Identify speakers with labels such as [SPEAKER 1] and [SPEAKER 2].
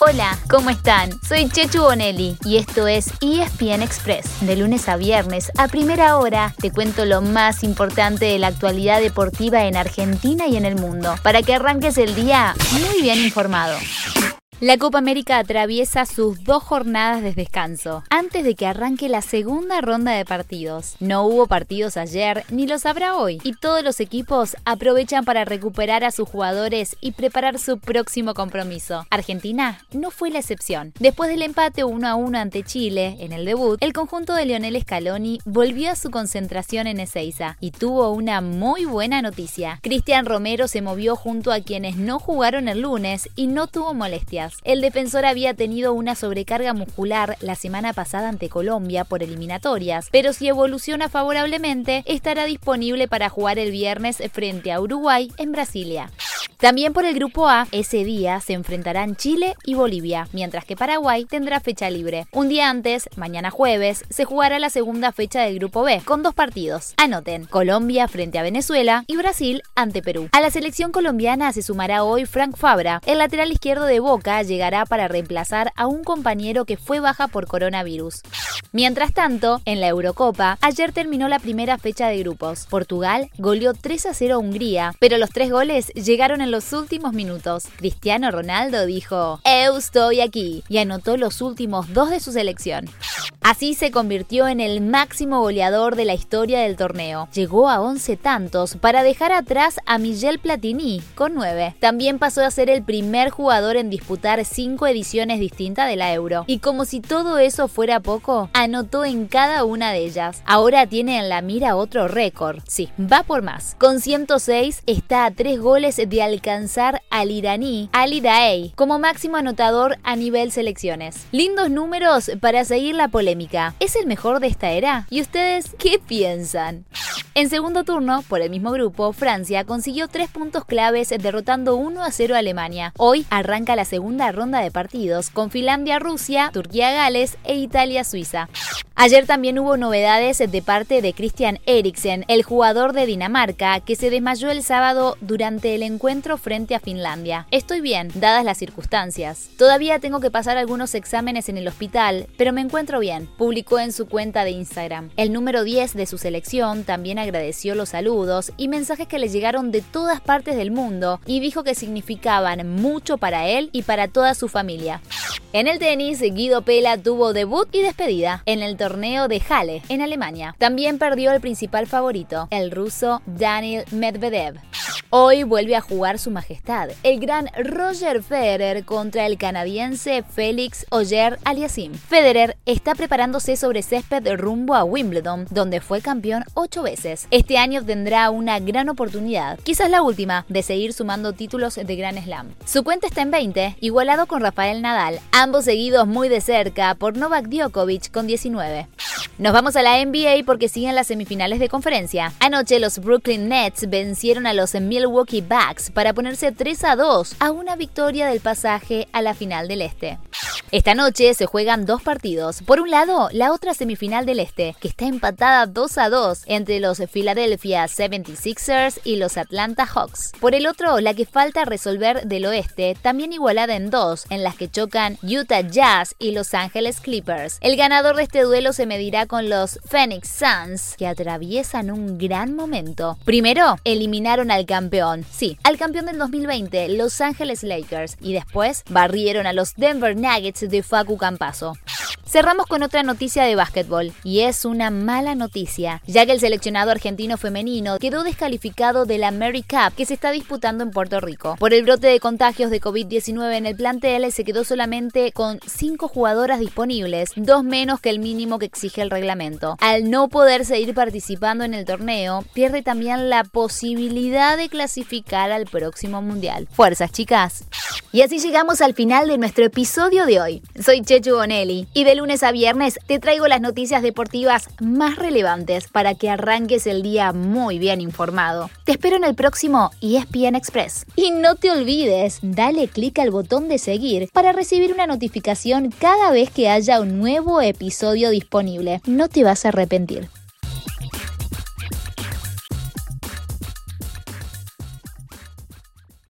[SPEAKER 1] Hola, ¿cómo están? Soy Chechu Bonelli y esto es ESPN Express. De lunes a viernes, a primera hora, te cuento lo más importante de la actualidad deportiva en Argentina y en el mundo, para que arranques el día muy bien informado. La Copa América atraviesa sus dos jornadas de descanso, antes de que arranque la segunda ronda de partidos. No hubo partidos ayer, ni los habrá hoy, y todos los equipos aprovechan para recuperar a sus jugadores y preparar su próximo compromiso. Argentina no fue la excepción. Después del empate 1 a 1 ante Chile, en el debut, el conjunto de Lionel Scaloni volvió a su concentración en Ezeiza y tuvo una muy buena noticia. Cristian Romero se movió junto a quienes no jugaron el lunes y no tuvo molestias. El defensor había tenido una sobrecarga muscular la semana pasada ante Colombia por eliminatorias, pero si evoluciona favorablemente, estará disponible para jugar el viernes frente a Uruguay en Brasilia. También por el grupo A, ese día se enfrentarán Chile y Bolivia, mientras que Paraguay tendrá fecha libre. Un día antes, mañana jueves, se jugará la segunda fecha del grupo B, con dos partidos. Anoten, Colombia frente a Venezuela y Brasil ante Perú. A la selección colombiana se sumará hoy Frank Fabra. El lateral izquierdo de Boca llegará para reemplazar a un compañero que fue baja por coronavirus. Mientras tanto, en la Eurocopa, ayer terminó la primera fecha de grupos. Portugal goleó 3 a 0 a Hungría, pero los tres goles llegaron en los últimos minutos. Cristiano Ronaldo dijo, Eu estoy aquí, y anotó los últimos dos de su selección. Así se convirtió en el máximo goleador de la historia del torneo. Llegó a 11 tantos para dejar atrás a Miguel Platini con 9. También pasó a ser el primer jugador en disputar 5 ediciones distintas de la Euro. Y como si todo eso fuera poco, anotó en cada una de ellas. Ahora tiene en la mira otro récord. Sí, va por más. Con 106 está a 3 goles de alcanzar al iraní Ali Daei como máximo anotador a nivel selecciones. Lindos números para seguir la polémica. ¿Es el mejor de esta era? ¿Y ustedes qué piensan? En segundo turno, por el mismo grupo, Francia consiguió tres puntos claves derrotando 1 a 0 a Alemania. Hoy arranca la segunda ronda de partidos con Finlandia-Rusia, Turquía-Gales e Italia-Suiza. Ayer también hubo novedades de parte de Christian Eriksen, el jugador de Dinamarca, que se desmayó el sábado durante el encuentro frente a Finlandia. Estoy bien, dadas las circunstancias. Todavía tengo que pasar algunos exámenes en el hospital, pero me encuentro bien, publicó en su cuenta de Instagram. El número 10 de su selección también agradeció los saludos y mensajes que le llegaron de todas partes del mundo y dijo que significaban mucho para él y para toda su familia. En el tenis, Guido Pela tuvo debut y despedida en el torneo de Halle, en Alemania. También perdió el principal favorito, el ruso Daniel Medvedev. Hoy vuelve a jugar su majestad, el gran Roger Federer contra el canadiense Félix Oyer Aliasim. Federer está preparándose sobre césped rumbo a Wimbledon, donde fue campeón ocho veces. Este año tendrá una gran oportunidad, quizás la última, de seguir sumando títulos de Grand Slam. Su cuenta está en 20, igualado con Rafael Nadal, ambos seguidos muy de cerca por Novak Djokovic con 19. Nos vamos a la NBA porque siguen las semifinales de conferencia. Anoche los Brooklyn Nets vencieron a los Milwaukee Bucks para ponerse 3 a 2 a una victoria del pasaje a la final del Este. Esta noche se juegan dos partidos. Por un lado, la otra semifinal del Este, que está empatada 2 a 2 entre los Philadelphia 76ers y los Atlanta Hawks. Por el otro, la que falta resolver del Oeste, también igualada en dos, en las que chocan Utah Jazz y Los Angeles Clippers. El ganador de este duelo se medirá con los Phoenix Suns, que atraviesan un gran momento. Primero, eliminaron al campeón, sí, al campeón del 2020, Los Angeles Lakers, y después barrieron a los Denver Nuggets de Facu Campaso. Cerramos con otra noticia de básquetbol, y es una mala noticia, ya que el seleccionado argentino femenino quedó descalificado de la Mary Cup que se está disputando en Puerto Rico. Por el brote de contagios de COVID-19 en el plantel, se quedó solamente con cinco jugadoras disponibles, dos menos que el mínimo que exige el reglamento. Al no poder seguir participando en el torneo, pierde también la posibilidad de clasificar al próximo mundial. Fuerzas, chicas. Y así llegamos al final de nuestro episodio de hoy. Soy Chechu Bonelli y de lunes a viernes te traigo las noticias deportivas más relevantes para que arranques el día muy bien informado. Te espero en el próximo ESPN Express. Y no te olvides, dale clic al botón de seguir para recibir una notificación cada vez que haya un nuevo episodio disponible. No te vas a arrepentir.